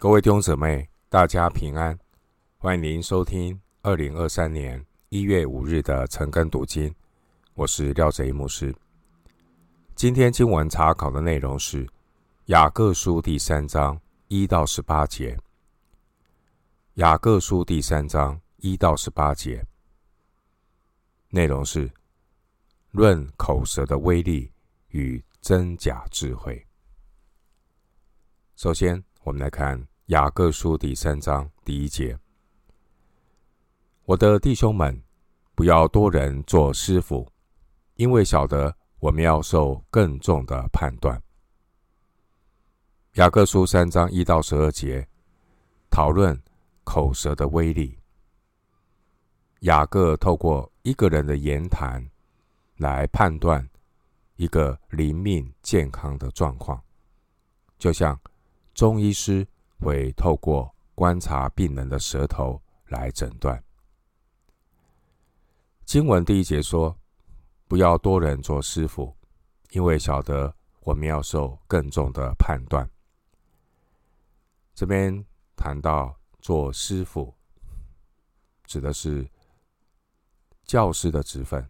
各位弟兄姊妹，大家平安！欢迎您收听二零二三年一月五日的晨更读经。我是廖贼牧师。今天经文查考的内容是雅各书第三章一到十八节。雅各书第三章一到十八节内容是论口舌的威力与真假智慧。首先，我们来看雅各书第三章第一节：“我的弟兄们，不要多人做师傅，因为晓得我们要受更重的判断。”雅各书三章一到十二节讨论口舌的威力。雅各透过一个人的言谈来判断一个灵命健康的状况，就像。中医师会透过观察病人的舌头来诊断。经文第一节说：“不要多人做师傅，因为晓得我们要受更重的判断。”这边谈到做师傅，指的是教师的职分。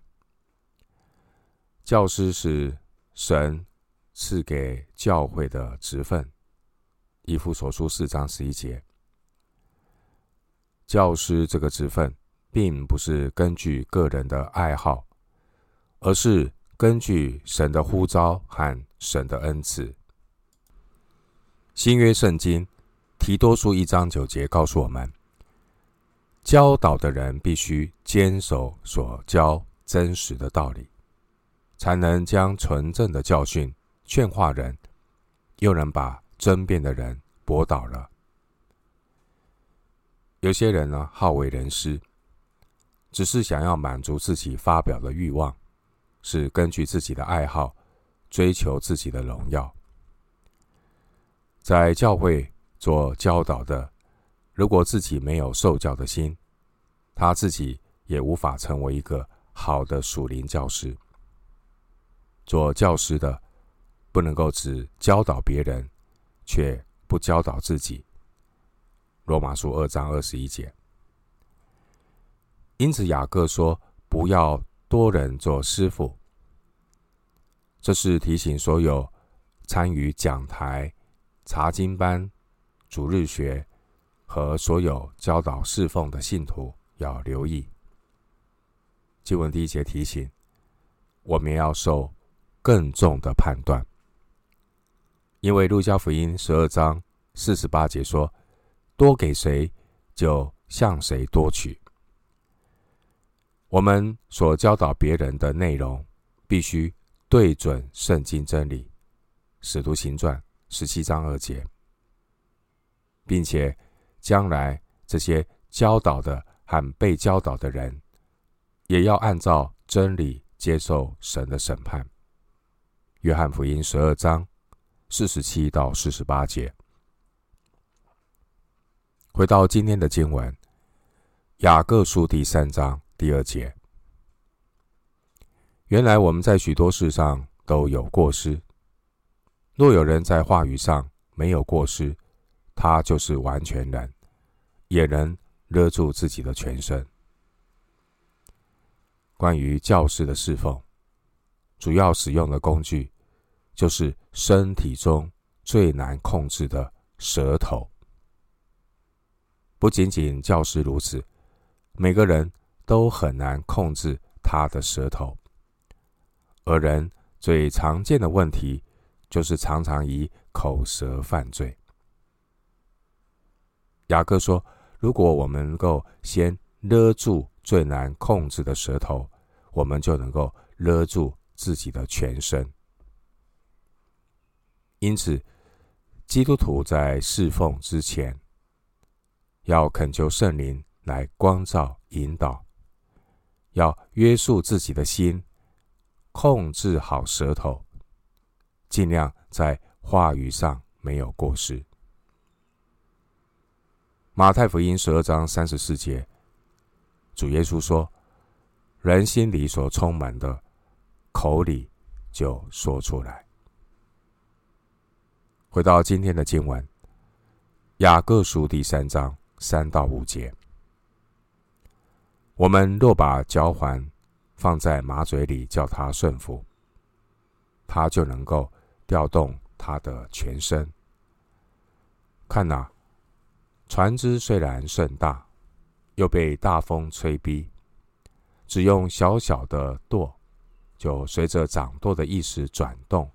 教师是神赐给教会的职分。以弗所书四章十一节，教师这个职分，并不是根据个人的爱好，而是根据神的呼召和神的恩赐。新约圣经提多书一章九节告诉我们，教导的人必须坚守所教真实的道理，才能将纯正的教训劝化人，又能把。争辩的人驳倒了。有些人呢，好为人师，只是想要满足自己发表的欲望，是根据自己的爱好追求自己的荣耀。在教会做教导的，如果自己没有受教的心，他自己也无法成为一个好的属灵教师。做教师的不能够只教导别人。却不教导自己。罗马书二章二十一节。因此，雅各说：“不要多人做师傅。”这是提醒所有参与讲台、查经班、主日学和所有教导侍奉的信徒要留意。经文第一节提醒：我们要受更重的判断。因为路加福音十二章四十八节说：“多给谁，就向谁多取。”我们所教导别人的内容，必须对准圣经真理，《使徒行传》十七章二节，并且将来这些教导的和被教导的人，也要按照真理接受神的审判。约翰福音十二章。四十七到四十八节，回到今天的经文，《雅各书》第三章第二节。原来我们在许多事上都有过失。若有人在话语上没有过失，他就是完全人，也能勒住自己的全身。关于教师的侍奉，主要使用的工具。就是身体中最难控制的舌头。不仅仅教师如此，每个人都很难控制他的舌头。而人最常见的问题，就是常常以口舌犯罪。雅各说：“如果我们能够先勒住最难控制的舌头，我们就能够勒住自己的全身。”因此，基督徒在侍奉之前，要恳求圣灵来光照引导，要约束自己的心，控制好舌头，尽量在话语上没有过失。马太福音十二章三十四节，主耶稣说：“人心里所充满的，口里就说出来。”回到今天的经文，《雅各书第三章三到五节。我们若把交环放在马嘴里，叫它顺服，它就能够调动它的全身。看呐、船只虽然甚大，又被大风吹逼，只用小小的舵，就随着掌舵的意识转动。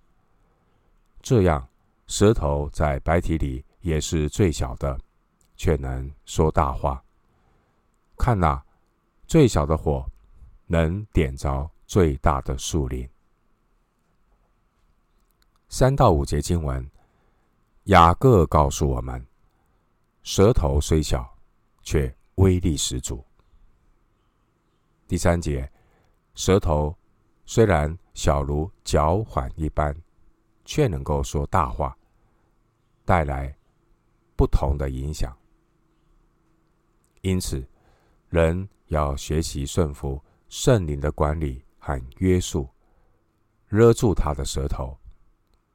这样，舌头在白体里也是最小的，却能说大话。看哪、啊。最小的火能点着最大的树林。三到五节经文，雅各告诉我们：舌头虽小，却威力十足。第三节，舌头虽然小如脚缓一般，却能够说大话，带来不同的影响。因此，人。要学习顺服圣灵的管理和约束，勒住他的舌头，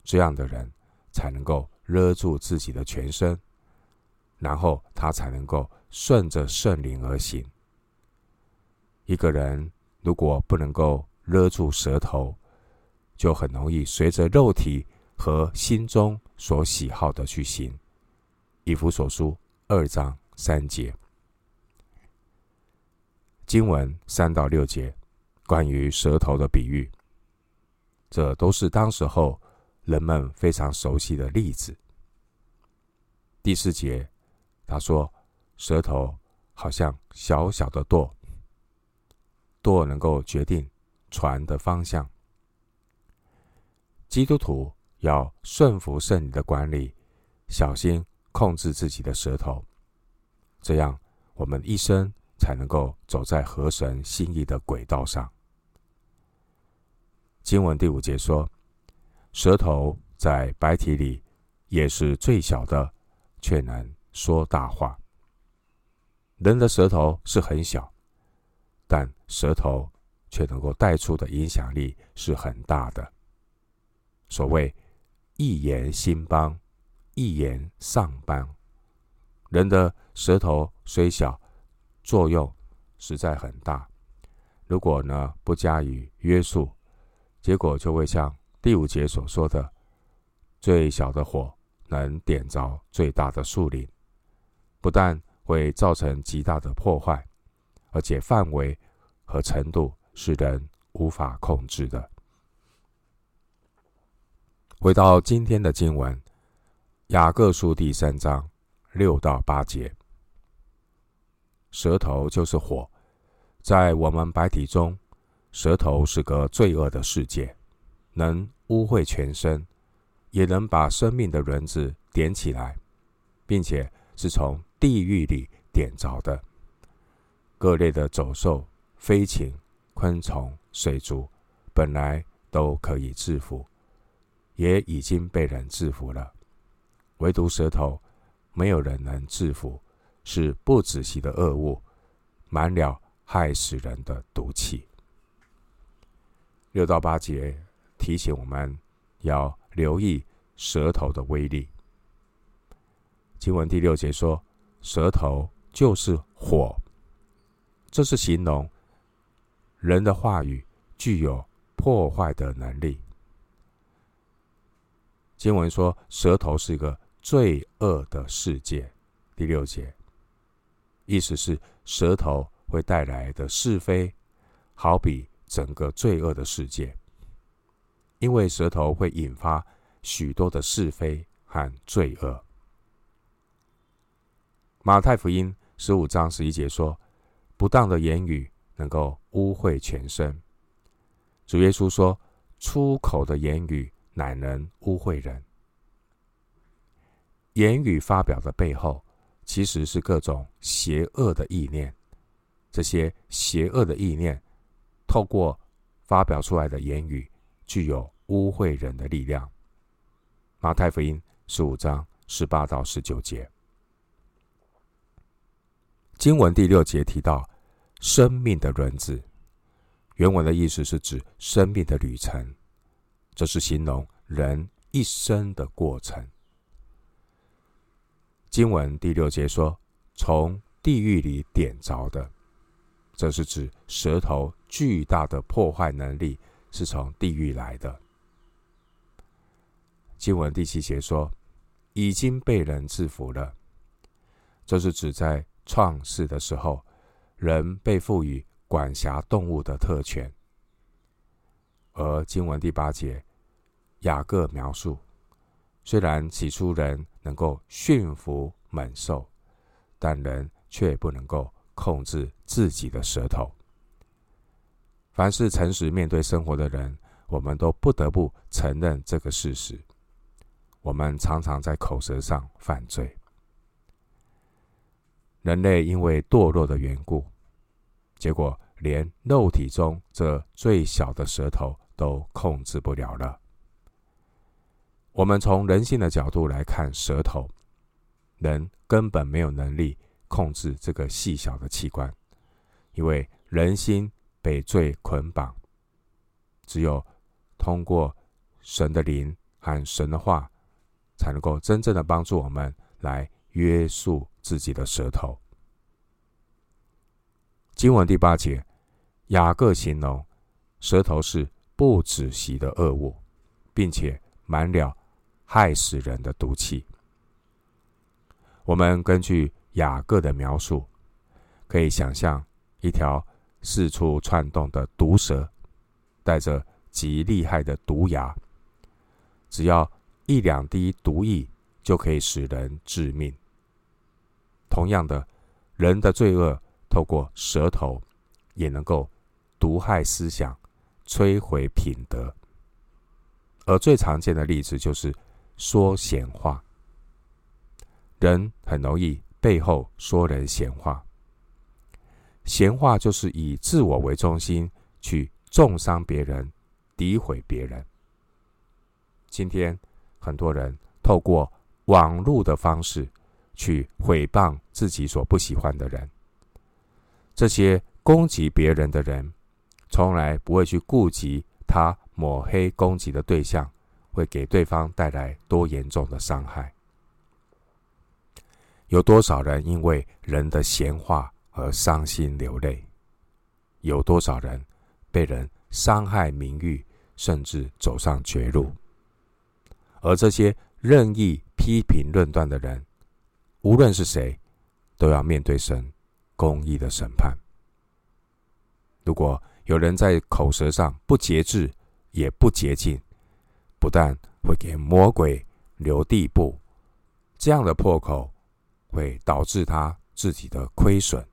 这样的人才能够勒住自己的全身，然后他才能够顺着圣灵而行。一个人如果不能够勒住舌头，就很容易随着肉体和心中所喜好的去行。以弗所书二章三节。经文三到六节，关于舌头的比喻，这都是当时候人们非常熟悉的例子。第四节，他说：“舌头好像小小的舵，舵能够决定船的方向。”基督徒要顺服圣灵的管理，小心控制自己的舌头，这样我们一生。才能够走在合神心意的轨道上。经文第五节说：“舌头在白体里也是最小的，却能说大话。”人的舌头是很小，但舌头却能够带出的影响力是很大的。所谓“一言兴邦，一言丧邦”。人的舌头虽小，作用实在很大，如果呢不加以约束，结果就会像第五节所说的：“最小的火能点着最大的树林，不但会造成极大的破坏，而且范围和程度是人无法控制的。”回到今天的经文，《雅各书》第三章六到八节。舌头就是火，在我们白体中，舌头是个罪恶的世界，能污秽全身，也能把生命的轮子点起来，并且是从地狱里点着的。各类的走兽、飞禽、昆虫、水族，本来都可以制服，也已经被人制服了，唯独舌头，没有人能制服。是不仔细的恶物，满了害死人的毒气。六到八节提醒我们要留意舌头的威力。经文第六节说：“舌头就是火。”这是形容人的话语具有破坏的能力。经文说：“舌头是一个罪恶的世界。”第六节。意思是，舌头会带来的是非，好比整个罪恶的世界，因为舌头会引发许多的是非和罪恶。马太福音十五章十一节说：“不当的言语能够污秽全身。”主耶稣说：“出口的言语乃能污秽人。”言语发表的背后。其实是各种邪恶的意念，这些邪恶的意念透过发表出来的言语，具有污秽人的力量。马太福音十五章十八到十九节，经文第六节提到生命的轮子，原文的意思是指生命的旅程，这是形容人一生的过程。经文第六节说：“从地狱里点着的。”这是指舌头巨大的破坏能力是从地狱来的。经文第七节说：“已经被人制服了。”这是指在创世的时候，人被赋予管辖动物的特权。而经文第八节，雅各描述。虽然起初人能够驯服猛兽，但人却不能够控制自己的舌头。凡是诚实面对生活的人，我们都不得不承认这个事实。我们常常在口舌上犯罪。人类因为堕落的缘故，结果连肉体中这最小的舌头都控制不了了。我们从人性的角度来看，舌头，人根本没有能力控制这个细小的器官，因为人心被罪捆绑，只有通过神的灵和神的话，才能够真正的帮助我们来约束自己的舌头。经文第八节，雅各形容舌头是不止息的恶物，并且满了。害死人的毒气。我们根据雅各的描述，可以想象一条四处窜动的毒蛇，带着极厉害的毒牙，只要一两滴毒液就可以使人致命。同样的，人的罪恶透过舌头也能够毒害思想、摧毁品德。而最常见的例子就是。说闲话，人很容易背后说人闲话。闲话就是以自我为中心去重伤别人、诋毁别人。今天很多人透过网络的方式去诽谤自己所不喜欢的人。这些攻击别人的人，从来不会去顾及他抹黑攻击的对象。会给对方带来多严重的伤害？有多少人因为人的闲话而伤心流泪？有多少人被人伤害名誉，甚至走上绝路？而这些任意批评论断的人，无论是谁，都要面对神公义的审判。如果有人在口舌上不节制，也不洁净，不但会给魔鬼留地步，这样的破口会导致他自己的亏损。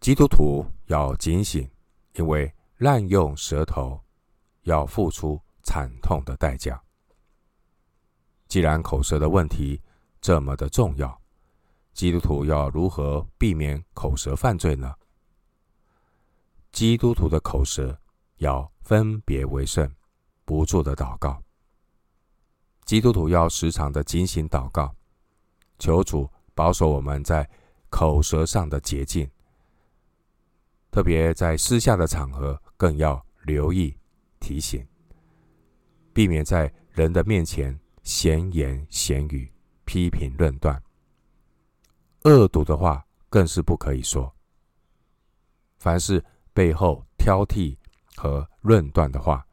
基督徒要警醒，因为滥用舌头要付出惨痛的代价。既然口舌的问题这么的重要，基督徒要如何避免口舌犯罪呢？基督徒的口舌要分别为圣，不住的祷告。基督徒要时常的警醒祷告，求主保守我们在口舌上的洁净。特别在私下的场合，更要留意提醒，避免在人的面前闲言闲语、批评论断。恶毒的话更是不可以说。凡是背后挑剔和论断的话，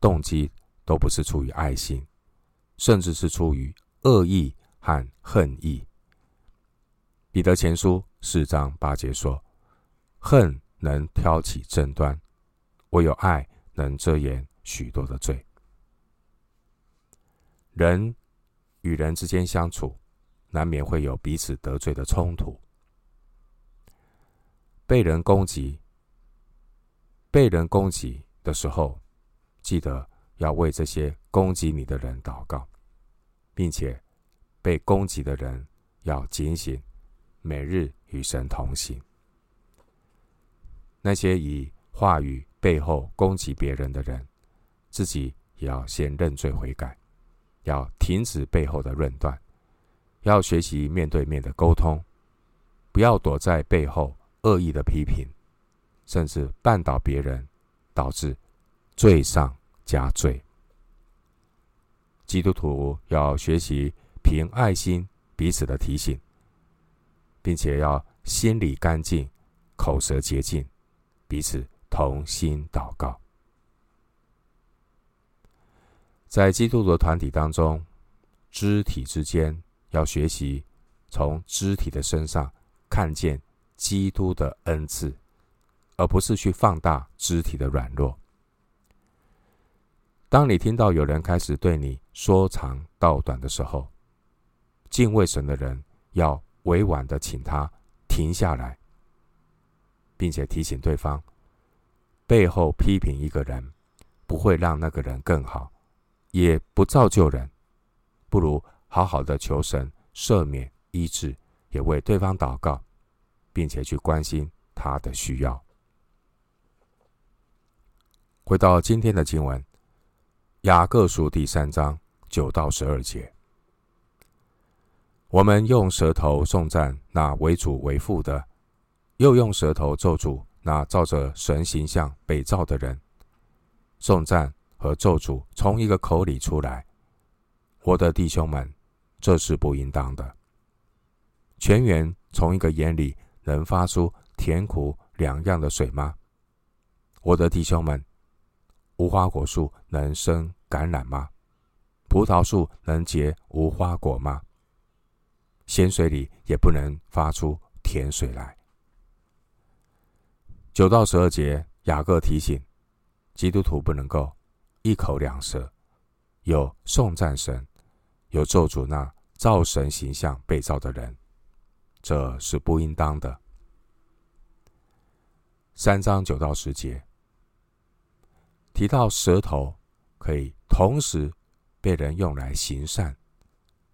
动机都不是出于爱心，甚至是出于恶意和恨意。彼得前书四章八节说：“恨能挑起争端，唯有爱能遮掩许多的罪。”人与人之间相处，难免会有彼此得罪的冲突。被人攻击，被人攻击的时候，记得要为这些攻击你的人祷告，并且被攻击的人要警醒，每日与神同行。那些以话语背后攻击别人的人，自己也要先认罪悔改，要停止背后的论断，要学习面对面的沟通，不要躲在背后恶意的批评，甚至绊倒别人，导致。罪上加罪。基督徒要学习凭爱心彼此的提醒，并且要心里干净，口舌洁净，彼此同心祷告。在基督的团体当中，肢体之间要学习从肢体的身上看见基督的恩赐，而不是去放大肢体的软弱。当你听到有人开始对你说长道短的时候，敬畏神的人要委婉的请他停下来，并且提醒对方，背后批评一个人，不会让那个人更好。也不造就人，不如好好的求神赦免、医治，也为对方祷告，并且去关心他的需要。回到今天的经文，《雅各书》第三章九到十二节，我们用舌头颂赞那为主为父的，又用舌头咒诅那照着神形象被造的人，颂赞。和咒诅从一个口里出来，我的弟兄们，这是不应当的。泉源从一个眼里能发出甜苦两样的水吗？我的弟兄们，无花果树能生橄榄吗？葡萄树能结无花果吗？咸水里也不能发出甜水来。九到十二节，雅各提醒基督徒不能够。一口两舌，有颂赞神，有咒诅那照神形象被造的人，这是不应当的。三章九到十节提到舌头可以同时被人用来行善，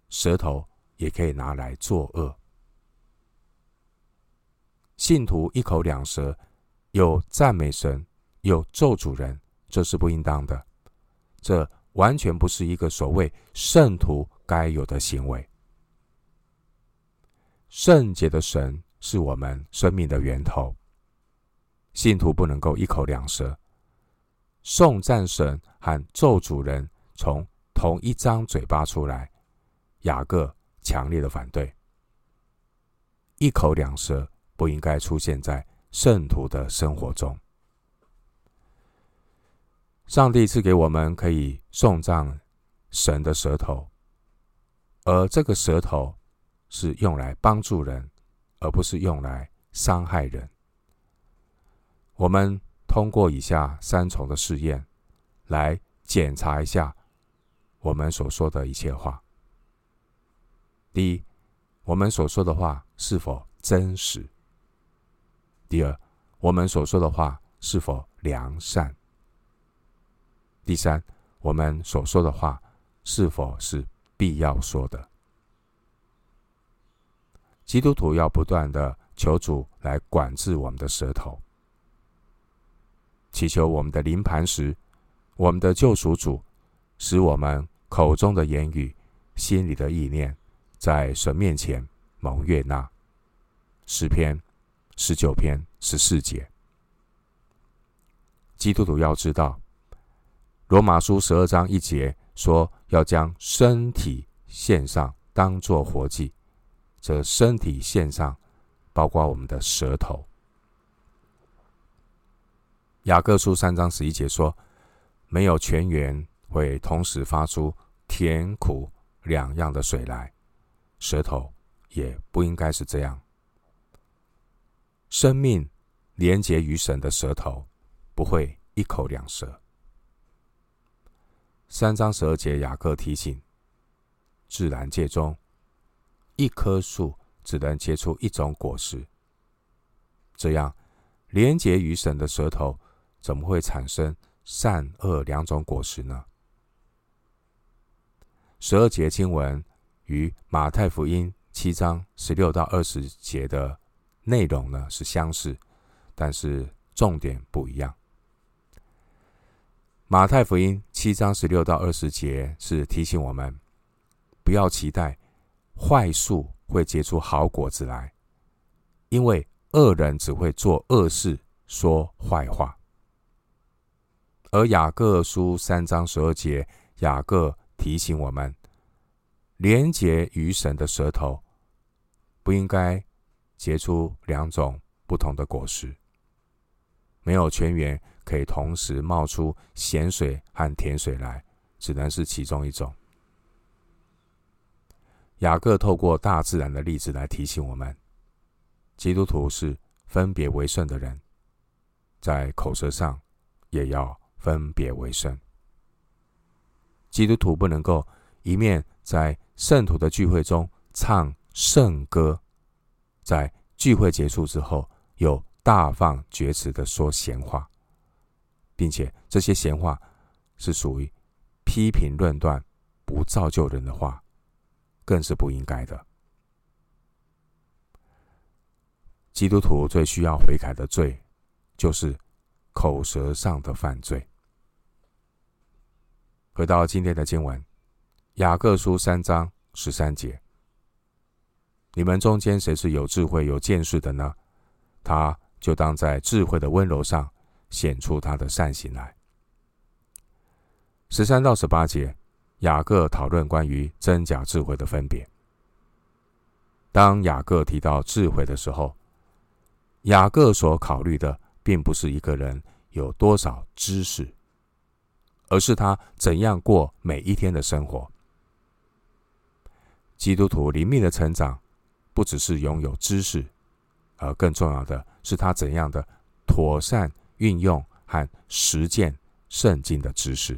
舌头也可以拿来作恶。信徒一口两舌，有赞美神，有咒诅人，这是不应当的。这完全不是一个所谓圣徒该有的行为。圣洁的神是我们生命的源头，信徒不能够一口两舌，颂赞神和咒主人从同一张嘴巴出来。雅各强烈的反对，一口两舌不应该出现在圣徒的生活中。上帝赐给我们可以颂赞神的舌头，而这个舌头是用来帮助人，而不是用来伤害人。我们通过以下三重的试验来检查一下我们所说的一切话：第一，我们所说的话是否真实；第二，我们所说的话是否良善。第三，我们所说的话是否是必要说的？基督徒要不断的求主来管制我们的舌头，祈求我们的灵磐石，我们的救赎主，使我们口中的言语、心里的意念，在神面前蒙悦纳。诗篇十九篇十四节，基督徒要知道。罗马书十二章一节说：“要将身体献上，当作活祭。”这身体献上，包括我们的舌头。雅各书三章十一节说：“没有泉源会同时发出甜苦两样的水来，舌头也不应该是这样。生命连结于神的舌头，不会一口两舌。”三章十二节，雅各提醒：自然界中，一棵树只能结出一种果实。这样，连结于神的舌头，怎么会产生善恶两种果实呢？十二节经文与马太福音七章十六到二十节的内容呢是相似，但是重点不一样。马太福音七章十六到二十节是提醒我们，不要期待坏树会结出好果子来，因为恶人只会做恶事，说坏话。而雅各书三章十二节，雅各提醒我们，连结于神的舌头，不应该结出两种不同的果实。没有泉源可以同时冒出咸水和甜水来，只能是其中一种。雅各透过大自然的例子来提醒我们，基督徒是分别为圣的人，在口舌上也要分别为圣。基督徒不能够一面在圣徒的聚会中唱圣歌，在聚会结束之后又大放厥词的说闲话，并且这些闲话是属于批评论断、不造就人的话，更是不应该的。基督徒最需要悔改的罪，就是口舌上的犯罪。回到今天的经文，《雅各书》三章十三节：你们中间谁是有智慧、有见识的呢？他就当在智慧的温柔上显出他的善行来。十三到十八节，雅各讨论关于真假智慧的分别。当雅各提到智慧的时候，雅各所考虑的并不是一个人有多少知识，而是他怎样过每一天的生活。基督徒灵命的成长，不只是拥有知识。而更重要的是，他怎样的妥善运用和实践圣经的知识。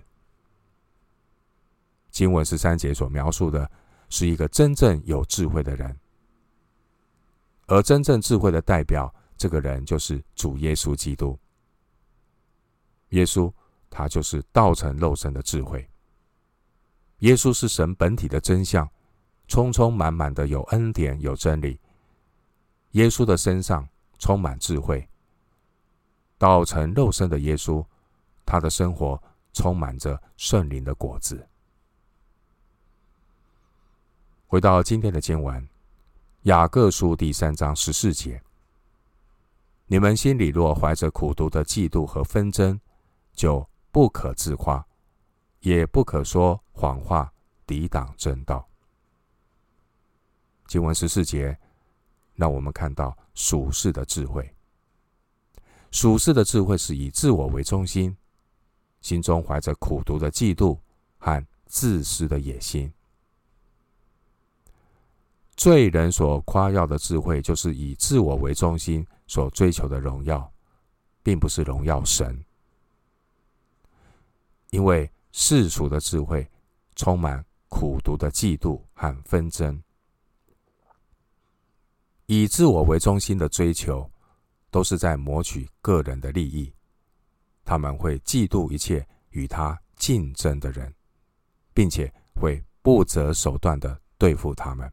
经文十三节所描述的是一个真正有智慧的人，而真正智慧的代表，这个人就是主耶稣基督。耶稣，他就是道成肉身的智慧。耶稣是神本体的真相，充充满满的有恩典，有真理。耶稣的身上充满智慧，道成肉身的耶稣，他的生活充满着圣灵的果子。回到今天的经文，《雅各书》第三章十四节：你们心里若怀着苦毒的嫉妒和纷争，就不可自夸，也不可说谎话抵挡正道。经文十四节。让我们看到属世的智慧。属世的智慧是以自我为中心，心中怀着苦毒的嫉妒和自私的野心。罪人所夸耀的智慧，就是以自我为中心所追求的荣耀，并不是荣耀神。因为世俗的智慧充满苦毒的嫉妒和纷争。以自我为中心的追求，都是在谋取个人的利益。他们会嫉妒一切与他竞争的人，并且会不择手段的对付他们。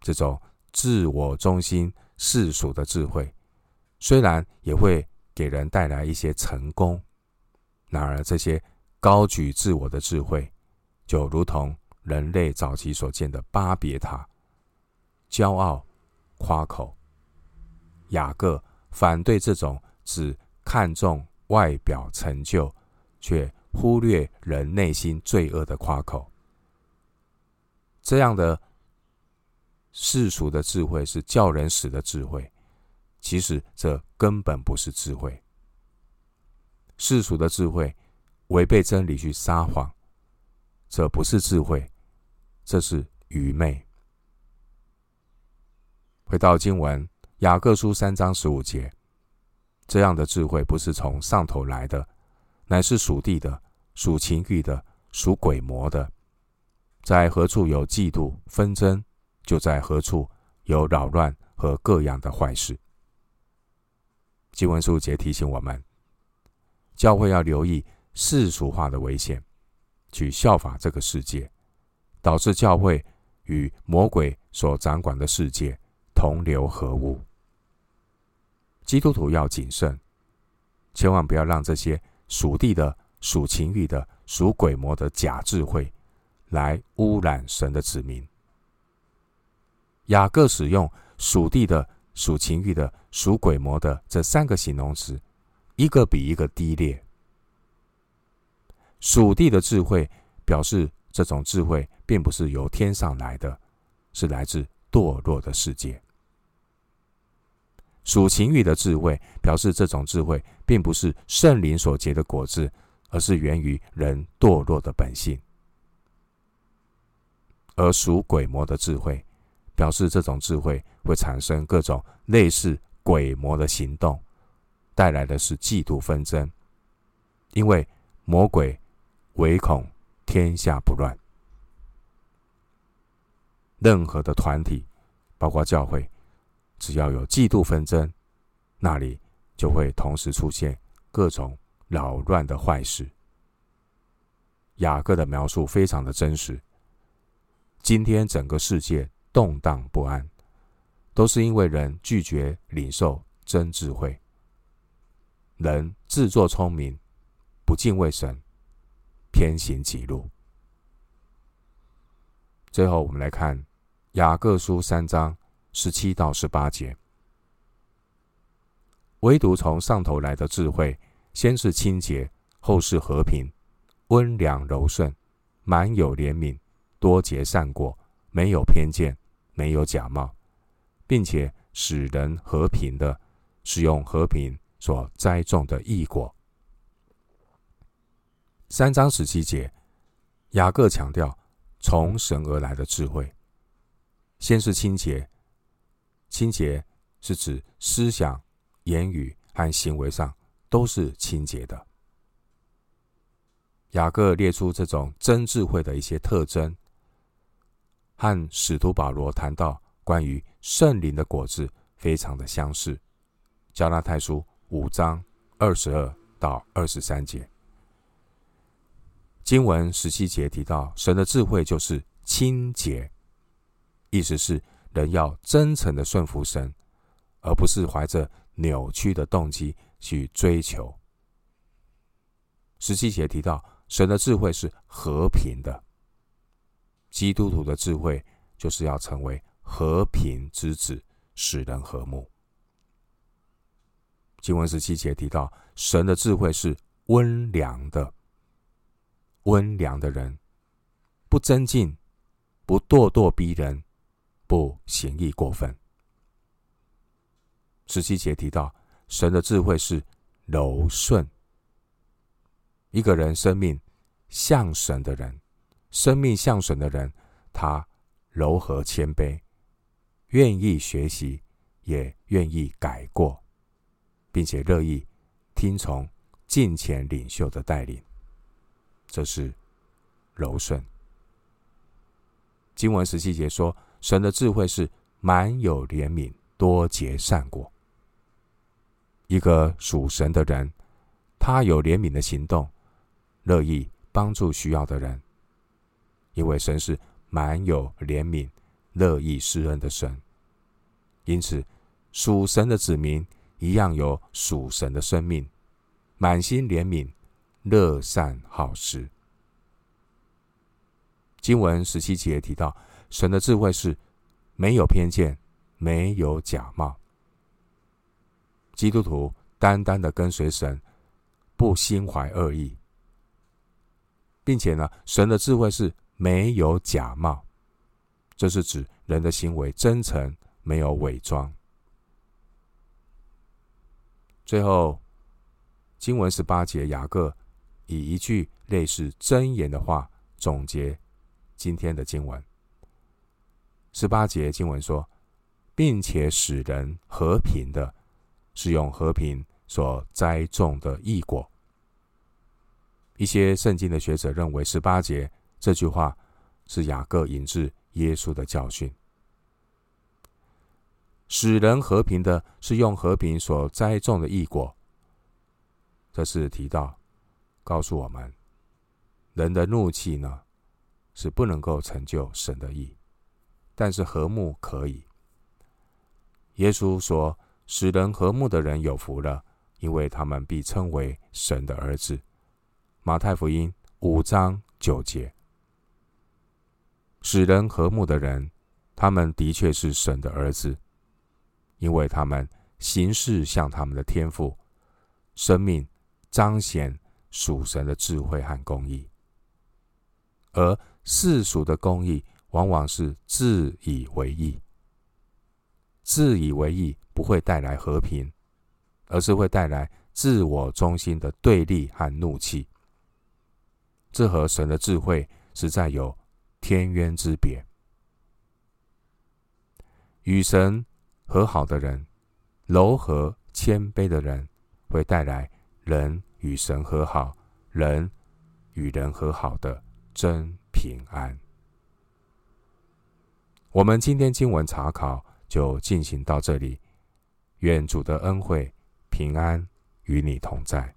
这种自我中心世俗的智慧，虽然也会给人带来一些成功，然而这些高举自我的智慧，就如同人类早期所见的巴别塔。骄傲、夸口，雅各反对这种只看重外表成就，却忽略人内心罪恶的夸口。这样的世俗的智慧是叫人死的智慧，其实这根本不是智慧。世俗的智慧违背真理去撒谎，这不是智慧，这是愚昧。回到经文，雅各书三章十五节，这样的智慧不是从上头来的，乃是属地的、属情欲的、属鬼魔的。在何处有嫉妒纷争，就在何处有扰乱和各样的坏事。经文十五节提醒我们，教会要留意世俗化的危险，去效法这个世界，导致教会与魔鬼所掌管的世界。同流合污，基督徒要谨慎，千万不要让这些属地的、属情欲的、属鬼魔的假智慧来污染神的子民。雅各使用属地的、属情欲的、属鬼魔的这三个形容词，一个比一个低劣。属地的智慧表示这种智慧并不是由天上来的，是来自堕落的世界。属情欲的智慧，表示这种智慧并不是圣灵所结的果子，而是源于人堕落的本性；而属鬼魔的智慧，表示这种智慧会产生各种类似鬼魔的行动，带来的是嫉妒纷争，因为魔鬼唯恐天下不乱。任何的团体，包括教会。只要有嫉妒纷争，那里就会同时出现各种扰乱的坏事。雅各的描述非常的真实。今天整个世界动荡不安，都是因为人拒绝领受真智慧，人自作聪明，不敬畏神，偏行己路。最后，我们来看雅各书三章。十七到十八节，唯独从上头来的智慧，先是清洁，后是和平，温良柔顺，满有怜悯，多结善果，没有偏见，没有假冒，并且使人和平的，使用和平所栽种的义果。三章十七节，雅各强调从神而来的智慧，先是清洁。清洁是指思想、言语和行为上都是清洁的。雅各列出这种真智慧的一些特征，和使徒保罗谈到关于圣灵的果子非常的相似。加拉太书五章二十二到二十三节，经文十七节提到神的智慧就是清洁，意思是。人要真诚的顺服神，而不是怀着扭曲的动机去追求。十七节提到，神的智慧是和平的。基督徒的智慧就是要成为和平之子，使人和睦。经文十七节提到，神的智慧是温良的。温良的人不增进，不咄咄逼人。不行义过分。十七节提到，神的智慧是柔顺。一个人生命像神的人，生命像神的人，他柔和谦卑，愿意学习，也愿意改过，并且乐意听从近前领袖的带领。这是柔顺。经文十七节说。神的智慧是满有怜悯，多结善果。一个属神的人，他有怜悯的行动，乐意帮助需要的人，因为神是满有怜悯、乐意施恩的神。因此，属神的子民一样有属神的生命，满心怜悯，乐善好施。经文十七节提到。神的智慧是没有偏见，没有假冒。基督徒单单的跟随神，不心怀恶意，并且呢，神的智慧是没有假冒，这是指人的行为真诚，没有伪装。最后，经文十八节，雅各以一句类似箴言的话总结今天的经文。十八节经文说，并且使人和平的，是用和平所栽种的义果。一些圣经的学者认为，十八节这句话是雅各引自耶稣的教训。使人和平的，是用和平所栽种的义果。这是提到，告诉我们，人的怒气呢，是不能够成就神的义。但是和睦可以。耶稣说：“使人和睦的人有福了，因为他们必称为神的儿子。”马太福音五章九节。使人和睦的人，他们的确是神的儿子，因为他们行事像他们的天父，生命彰显属神的智慧和公义。而世俗的公义往往是自以为义，自以为义不会带来和平，而是会带来自我中心的对立和怒气。这和神的智慧实在有天渊之别。与神和好的人，柔和谦卑的人，会带来人与神和好、人与人和好的真平安。我们今天经文查考就进行到这里，愿主的恩惠平安与你同在。